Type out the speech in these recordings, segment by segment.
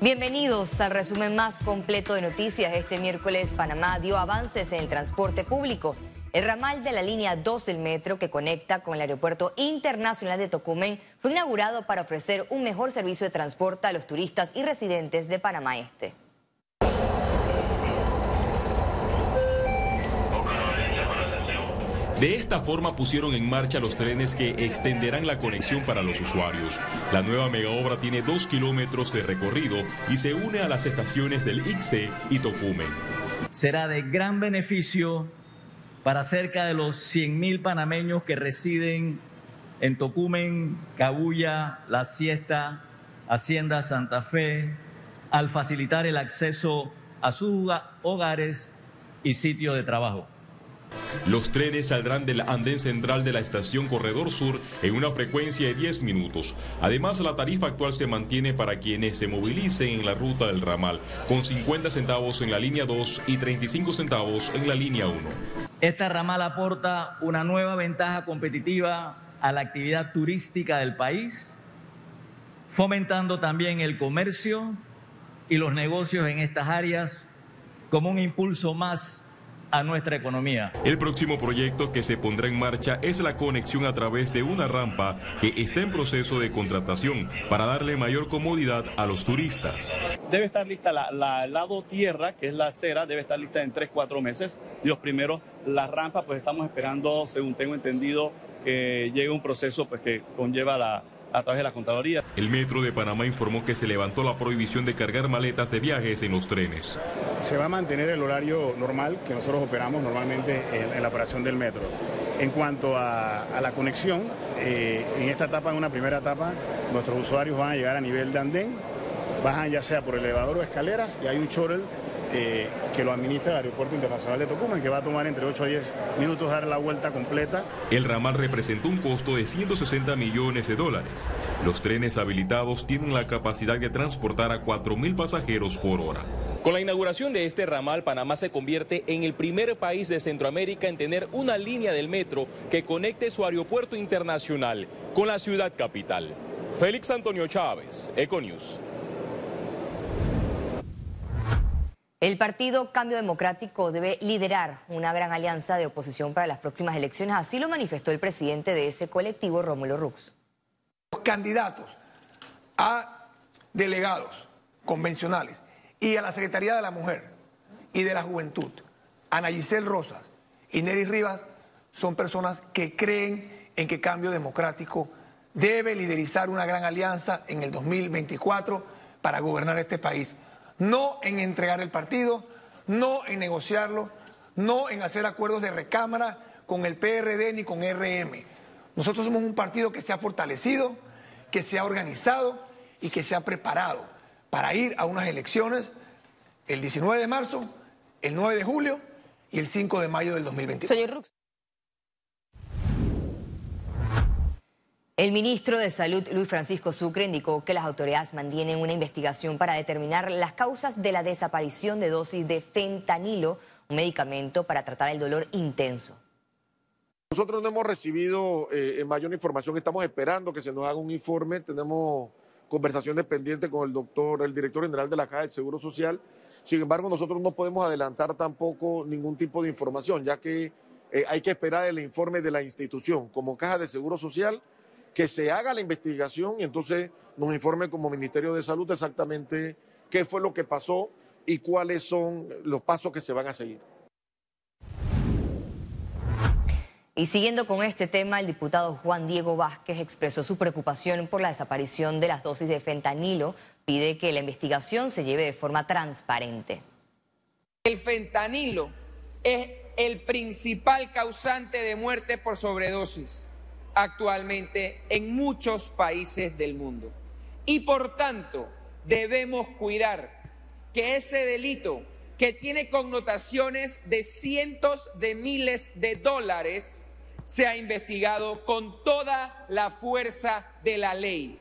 Bienvenidos al resumen más completo de noticias. Este miércoles Panamá dio avances en el transporte público. El ramal de la línea 2 del metro que conecta con el Aeropuerto Internacional de Tocumen fue inaugurado para ofrecer un mejor servicio de transporte a los turistas y residentes de Panamá Este. De esta forma pusieron en marcha los trenes que extenderán la conexión para los usuarios. La nueva megaobra tiene dos kilómetros de recorrido y se une a las estaciones del ICE y Tocumen. Será de gran beneficio para cerca de los 100.000 panameños que residen en Tocumen, Cabuya, La Siesta, Hacienda Santa Fe, al facilitar el acceso a sus hogares y sitios de trabajo. Los trenes saldrán del andén central de la estación Corredor Sur en una frecuencia de 10 minutos. Además, la tarifa actual se mantiene para quienes se movilicen en la ruta del ramal, con 50 centavos en la línea 2 y 35 centavos en la línea 1. Esta ramal aporta una nueva ventaja competitiva a la actividad turística del país, fomentando también el comercio y los negocios en estas áreas como un impulso más a nuestra economía. El próximo proyecto que se pondrá en marcha es la conexión a través de una rampa que está en proceso de contratación para darle mayor comodidad a los turistas. Debe estar lista la, lado tierra, que es la acera, debe estar lista en 3, 4 meses. Y los primeros, la rampa, pues estamos esperando, según tengo entendido, que llegue un proceso pues, que conlleva la, a través de la Contraloría. El Metro de Panamá informó que se levantó la prohibición de cargar maletas de viajes en los trenes. Se va a mantener el horario normal que nosotros operamos normalmente en, la operación del metro. En cuanto a, la conexión, eh, en esta etapa, en una primera etapa, nuestros usuarios van a llegar a nivel de andén, bajan ya sea por elevador o escaleras y hay un chorel eh, que lo administra el Aeropuerto Internacional de Tocumen, que va a tomar entre 8 a 10 minutos dar la vuelta completa. El ramal representó un costo de 160 millones de dólares. Los trenes habilitados tienen la capacidad de transportar a 4.000 pasajeros por hora. Con la inauguración de este ramal, Panamá se convierte en el primer país de Centroamérica en tener una línea del metro que conecte su aeropuerto internacional con la ciudad capital. Félix Antonio Chávez, Econius. El Partido Cambio Democrático debe liderar una gran alianza de oposición para las próximas elecciones, así lo manifestó el presidente de ese colectivo, Rómulo Rux. Los candidatos a delegados convencionales y a la Secretaría de la Mujer y de la Juventud, Ana Giselle Rosas y Nery Rivas, son personas que creen en que Cambio Democrático debe liderizar una gran alianza en el 2024 para gobernar este país no en entregar el partido, no en negociarlo, no en hacer acuerdos de recámara con el PRD ni con RM. Nosotros somos un partido que se ha fortalecido, que se ha organizado y que se ha preparado para ir a unas elecciones el 19 de marzo, el 9 de julio y el 5 de mayo del 2021. El ministro de Salud, Luis Francisco Sucre, indicó que las autoridades mantienen una investigación para determinar las causas de la desaparición de dosis de fentanilo, un medicamento para tratar el dolor intenso. Nosotros no hemos recibido eh, mayor información, estamos esperando que se nos haga un informe, tenemos conversaciones pendientes con el doctor, el director general de la Caja del Seguro Social. Sin embargo, nosotros no podemos adelantar tampoco ningún tipo de información, ya que eh, hay que esperar el informe de la institución. Como Caja de Seguro Social, que se haga la investigación y entonces nos informe como Ministerio de Salud exactamente qué fue lo que pasó y cuáles son los pasos que se van a seguir. Y siguiendo con este tema, el diputado Juan Diego Vázquez expresó su preocupación por la desaparición de las dosis de fentanilo. Pide que la investigación se lleve de forma transparente. El fentanilo es el principal causante de muerte por sobredosis actualmente en muchos países del mundo. Y por tanto, debemos cuidar que ese delito que tiene connotaciones de cientos de miles de dólares sea investigado con toda la fuerza de la ley.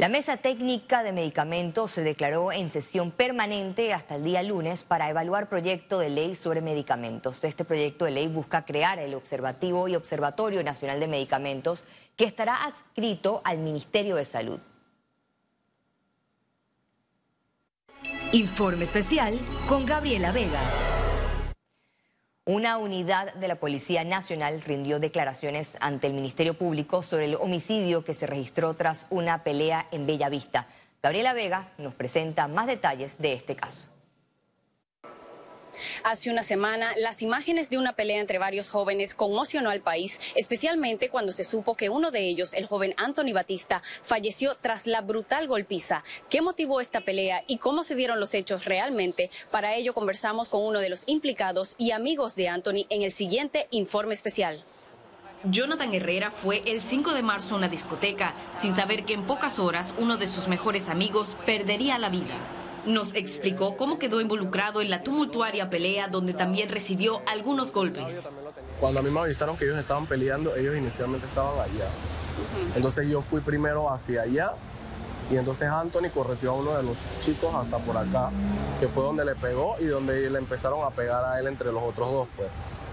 La mesa técnica de medicamentos se declaró en sesión permanente hasta el día lunes para evaluar proyecto de ley sobre medicamentos. Este proyecto de ley busca crear el Observativo y Observatorio Nacional de Medicamentos que estará adscrito al Ministerio de Salud. Informe especial con Gabriela Vega. Una unidad de la Policía Nacional rindió declaraciones ante el Ministerio Público sobre el homicidio que se registró tras una pelea en Bellavista. Gabriela Vega nos presenta más detalles de este caso. Hace una semana, las imágenes de una pelea entre varios jóvenes conmocionó al país, especialmente cuando se supo que uno de ellos, el joven Anthony Batista, falleció tras la brutal golpiza. ¿Qué motivó esta pelea y cómo se dieron los hechos realmente? Para ello conversamos con uno de los implicados y amigos de Anthony en el siguiente informe especial. Jonathan Herrera fue el 5 de marzo a una discoteca, sin saber que en pocas horas uno de sus mejores amigos perdería la vida. Nos explicó cómo quedó involucrado en la tumultuaria pelea donde también recibió algunos golpes. Cuando a mí me avisaron que ellos estaban peleando, ellos inicialmente estaban allá. Entonces yo fui primero hacia allá y entonces Anthony correteó a uno de los chicos hasta por acá, que fue donde le pegó y donde le empezaron a pegar a él entre los otros dos, pues.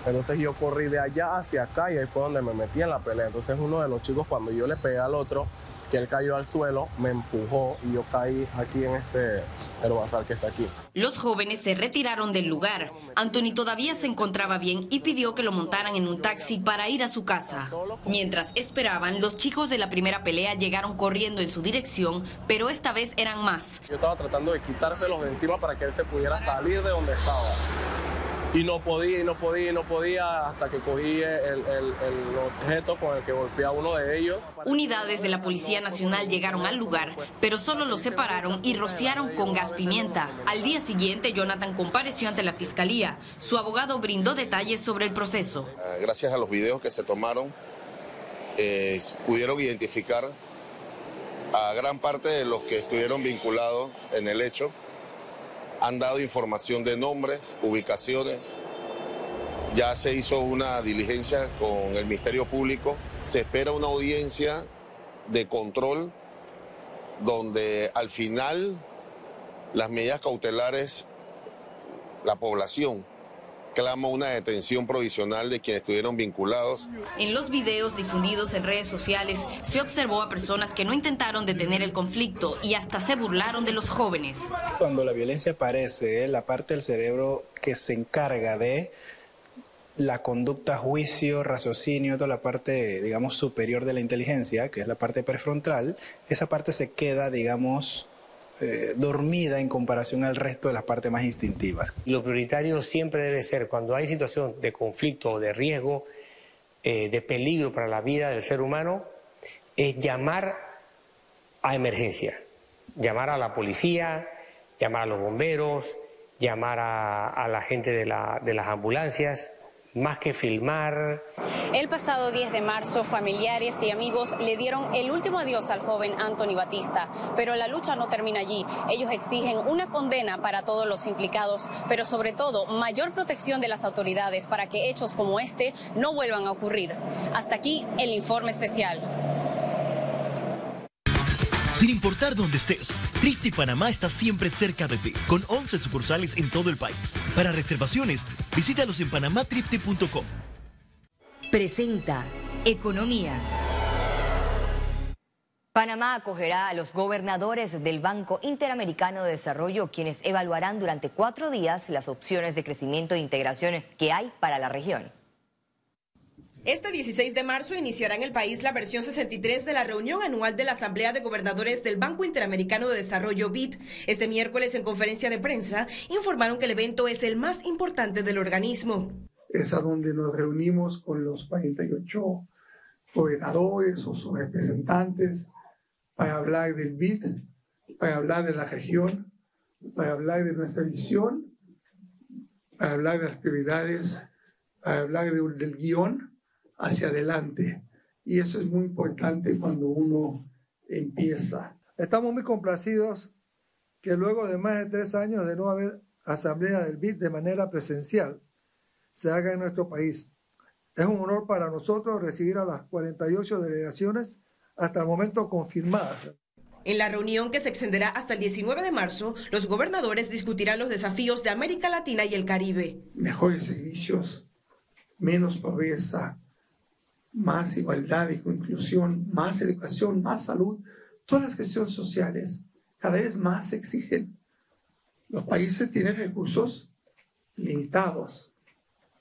Entonces yo corrí de allá hacia acá y ahí fue donde me metí en la pelea. Entonces uno de los chicos cuando yo le pegué al otro, que él cayó al suelo, me empujó y yo caí aquí en este herbazal que está aquí. Los jóvenes se retiraron del lugar. Anthony todavía se encontraba bien y pidió que lo montaran en un taxi para ir a su casa. Mientras esperaban, los chicos de la primera pelea llegaron corriendo en su dirección, pero esta vez eran más. Yo estaba tratando de quitárselos de encima para que él se pudiera salir de donde estaba y no podía y no podía y no podía hasta que cogí el, objeto con el que golpeé a uno de ellos. Unidades de la Policía Nacional llegaron al lugar, pero solo los separaron y rociaron con gas pimienta. Al día siguiente, Jonathan compareció ante la Fiscalía. Su abogado brindó detalles sobre el proceso. Ah, gracias a los videos que se tomaron, eh, pudieron identificar a gran parte de los que estuvieron vinculados en el hecho han dado información de nombres, ubicaciones. Ya se hizo una diligencia con el Ministerio Público. Se espera una audiencia de control donde al final las medidas cautelares, la población clama una detención provisional de quienes estuvieron vinculados. En los videos difundidos en redes sociales se observó a personas que no intentaron detener el conflicto y hasta se burlaron de los jóvenes. Cuando la violencia aparece, la parte del cerebro que se encarga de la conducta, juicio, raciocinio, toda la parte, digamos, superior de la inteligencia, que es la parte prefrontal, esa parte se queda, digamos, eh, dormida en comparación al resto de las partes más instintivas. Lo prioritario siempre debe ser, cuando hay situación de conflicto o de riesgo, eh, de peligro para la vida del ser humano, es llamar a emergencia, llamar a la policía, llamar a los bomberos, llamar a, la gente de las ambulancias, más que filmar. El pasado 10 de marzo, familiares y amigos le dieron el último adiós al joven Anthony Batista, pero la lucha no termina allí. Ellos exigen una condena para todos los implicados, pero sobre todo mayor protección de las autoridades para que hechos como este no vuelvan a ocurrir. Hasta aquí el informe especial. Sin importar dónde estés, Trifte Panamá está siempre cerca de ti, con 11 sucursales en todo el país. Para reservaciones, visítalos en panamatrifte.com. Presenta Economía. Panamá acogerá a los gobernadores del Banco Interamericano de Desarrollo, quienes evaluarán durante cuatro días las opciones de crecimiento e integración que hay para la región. Este 16 de marzo iniciará en el país la versión 63 de la reunión anual de la Asamblea de Gobernadores del Banco Interamericano de Desarrollo BID. Este miércoles en conferencia de prensa informaron que el evento es el más importante del organismo. Es a donde nos reunimos con los 48 gobernadores o sus representantes para hablar del BID, para hablar de la región, para hablar de nuestra visión, para hablar de las prioridades, para hablar del guion hacia adelante. Y eso es muy importante cuando uno empieza. Estamos muy complacidos que luego de más de tres años de no haber asamblea del BID de manera presencial, se haga en nuestro país. Es un honor para nosotros recibir a las 48 delegaciones hasta el momento confirmadas. En la reunión que se extenderá hasta el 19 de marzo, los gobernadores discutirán los desafíos de América Latina y el Caribe. Mejores servicios, menos pobreza, más igualdad y inclusión, más educación, más salud, todas las cuestiones sociales cada vez más se exigen. Los países tienen recursos limitados,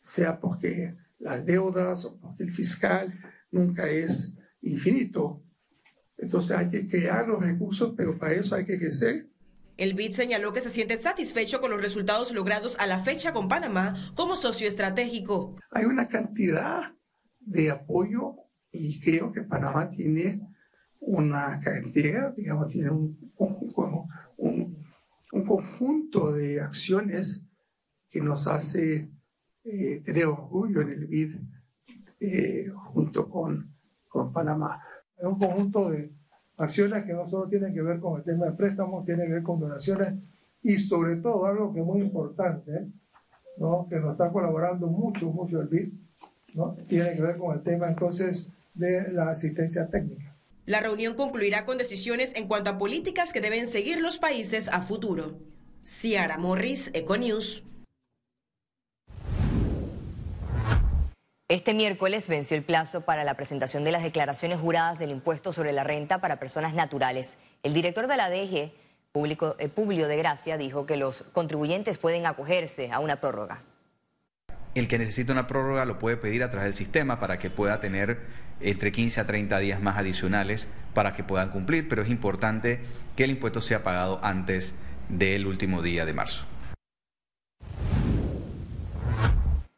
sea porque las deudas o porque el fiscal nunca es infinito. Entonces hay que crear los recursos, pero para eso hay que crecer. El BID señaló que se siente satisfecho con los resultados logrados a la fecha con Panamá como socio estratégico. Hay una cantidad de apoyo y creo que Panamá tiene una cartera, digamos, tiene un, un, un conjunto de acciones que nos hace eh, tener orgullo en el BID eh, junto con, con Panamá. Es un conjunto de acciones que no solo tienen que ver con el tema de préstamos, tienen que ver con donaciones y sobre todo algo que es muy importante, ¿no? que nos está colaborando mucho, mucho el BID, ¿no? tiene que ver con el tema entonces de la asistencia técnica. La reunión concluirá con decisiones en cuanto a políticas que deben seguir los países a futuro. Ciara Morris, Econews. Este miércoles venció el plazo para la presentación de las declaraciones juradas del impuesto sobre la renta para personas naturales. El director de la DG, eh, Publio de Gracia, dijo que los contribuyentes pueden acogerse a una prórroga. El que necesita una prórroga lo puede pedir a través del sistema para que pueda tener entre 15 a 30 días más adicionales para que puedan cumplir, pero es importante que el impuesto sea pagado antes del último día de marzo.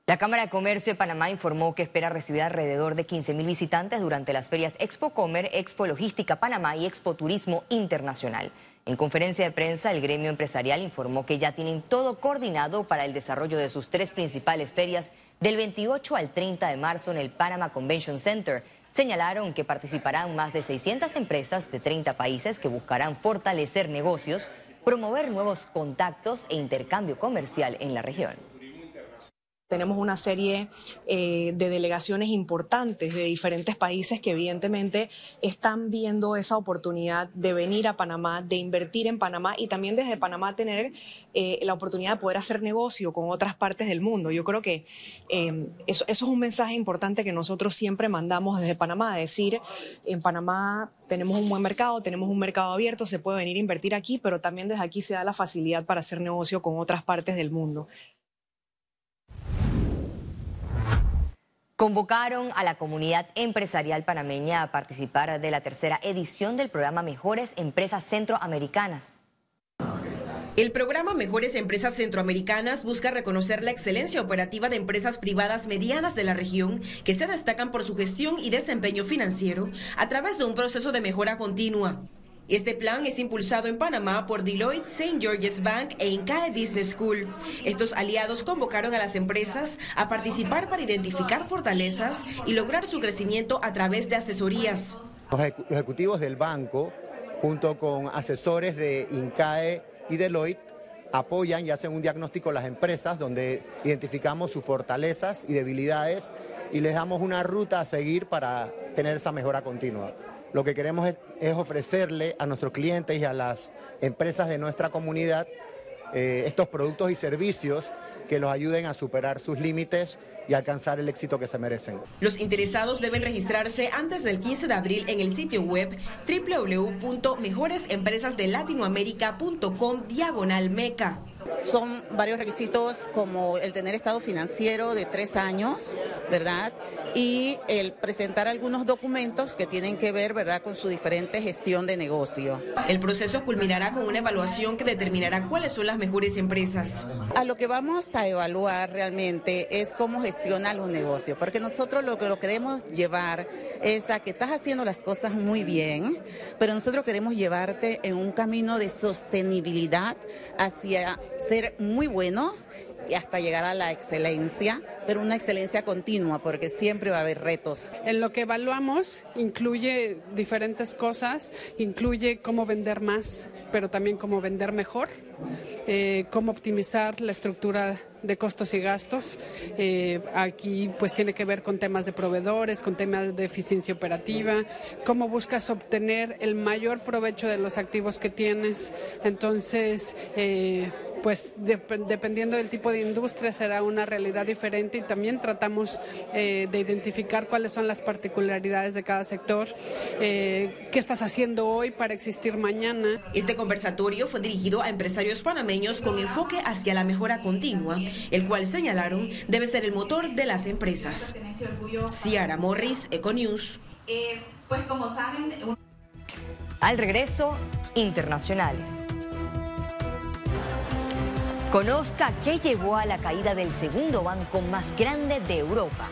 La Cámara de Comercio de Panamá informó que espera recibir alrededor de 15 mil visitantes durante las ferias Expo Comer, Expo Logística Panamá y Expo Turismo Internacional. En conferencia de prensa, el gremio empresarial informó que ya tienen todo coordinado para el desarrollo de sus tres principales ferias del 28 al 30 de marzo en el Panama Convention Center. Señalaron que participarán más de 600 empresas de 30 países que buscarán fortalecer negocios, promover nuevos contactos e intercambio comercial en la región. Tenemos una serie eh, de delegaciones importantes de diferentes países que evidentemente están viendo esa oportunidad de venir a Panamá, de invertir en Panamá y también desde Panamá tener eh, la oportunidad de poder hacer negocio con otras partes del mundo. Yo creo que eh, eso, eso, es un mensaje importante que nosotros siempre mandamos desde Panamá, decir, en Panamá tenemos un buen mercado, tenemos un mercado abierto, se puede venir a invertir aquí, pero también desde aquí se da la facilidad para hacer negocio con otras partes del mundo. Convocaron a la comunidad empresarial panameña a participar de la tercera edición del programa Mejores Empresas Centroamericanas. El programa Mejores Empresas Centroamericanas busca reconocer la excelencia operativa de empresas privadas medianas de la región que se destacan por su gestión y desempeño financiero a través de un proceso de mejora continua. Este plan es impulsado en Panamá por Deloitte, St. George's Bank e Incae Business School. Estos aliados convocaron a las empresas a participar para identificar fortalezas y lograr su crecimiento a través de asesorías. Los ejecutivos del banco, junto con asesores de Incae y Deloitte, apoyan y hacen un diagnóstico a las empresas donde identificamos sus fortalezas y debilidades y les damos una ruta a seguir para tener esa mejora continua. Lo que queremos es, ofrecerle a nuestros clientes y a las empresas de nuestra comunidad eh, estos productos y servicios que los ayuden a superar sus límites y alcanzar el éxito que se merecen. Los interesados deben registrarse antes del 15 de abril en el sitio web www.mejoresempresasdelatinoamerica.com diagonal meca. Son varios requisitos como el tener estado financiero de tres años, ¿verdad? Y el presentar algunos documentos que tienen que ver, ¿verdad?, con su diferente gestión de negocio. El proceso culminará con una evaluación que determinará cuáles son las mejores empresas. A lo que vamos evaluar realmente es cómo gestiona los negocios, porque nosotros lo que lo queremos llevar es a que estás haciendo las cosas muy bien, pero nosotros queremos llevarte en un camino de sostenibilidad hacia ser muy buenos y hasta llegar a la excelencia, pero una excelencia continua porque siempre va a haber retos. En lo que evaluamos incluye diferentes cosas, incluye cómo vender más, pero también cómo vender mejor eh, cómo optimizar la estructura de costos y gastos. Eh, aquí pues tiene que ver con temas de proveedores, con temas de eficiencia operativa, cómo buscas obtener el mayor provecho de los activos que tienes. Entonces, eh, pues dependiendo del tipo de industria será una realidad diferente y también tratamos eh, de identificar cuáles son las particularidades de cada sector, qué estás haciendo hoy para existir mañana. Este conversatorio fue dirigido a empresarios panameños con enfoque hacia la mejora continua el cual señalaron debe ser el motor de las empresas. Ciara Morris, Econews. Eh, pues como saben... Al regreso, internacionales. Conozca qué llevó a la caída del segundo banco más grande de Europa.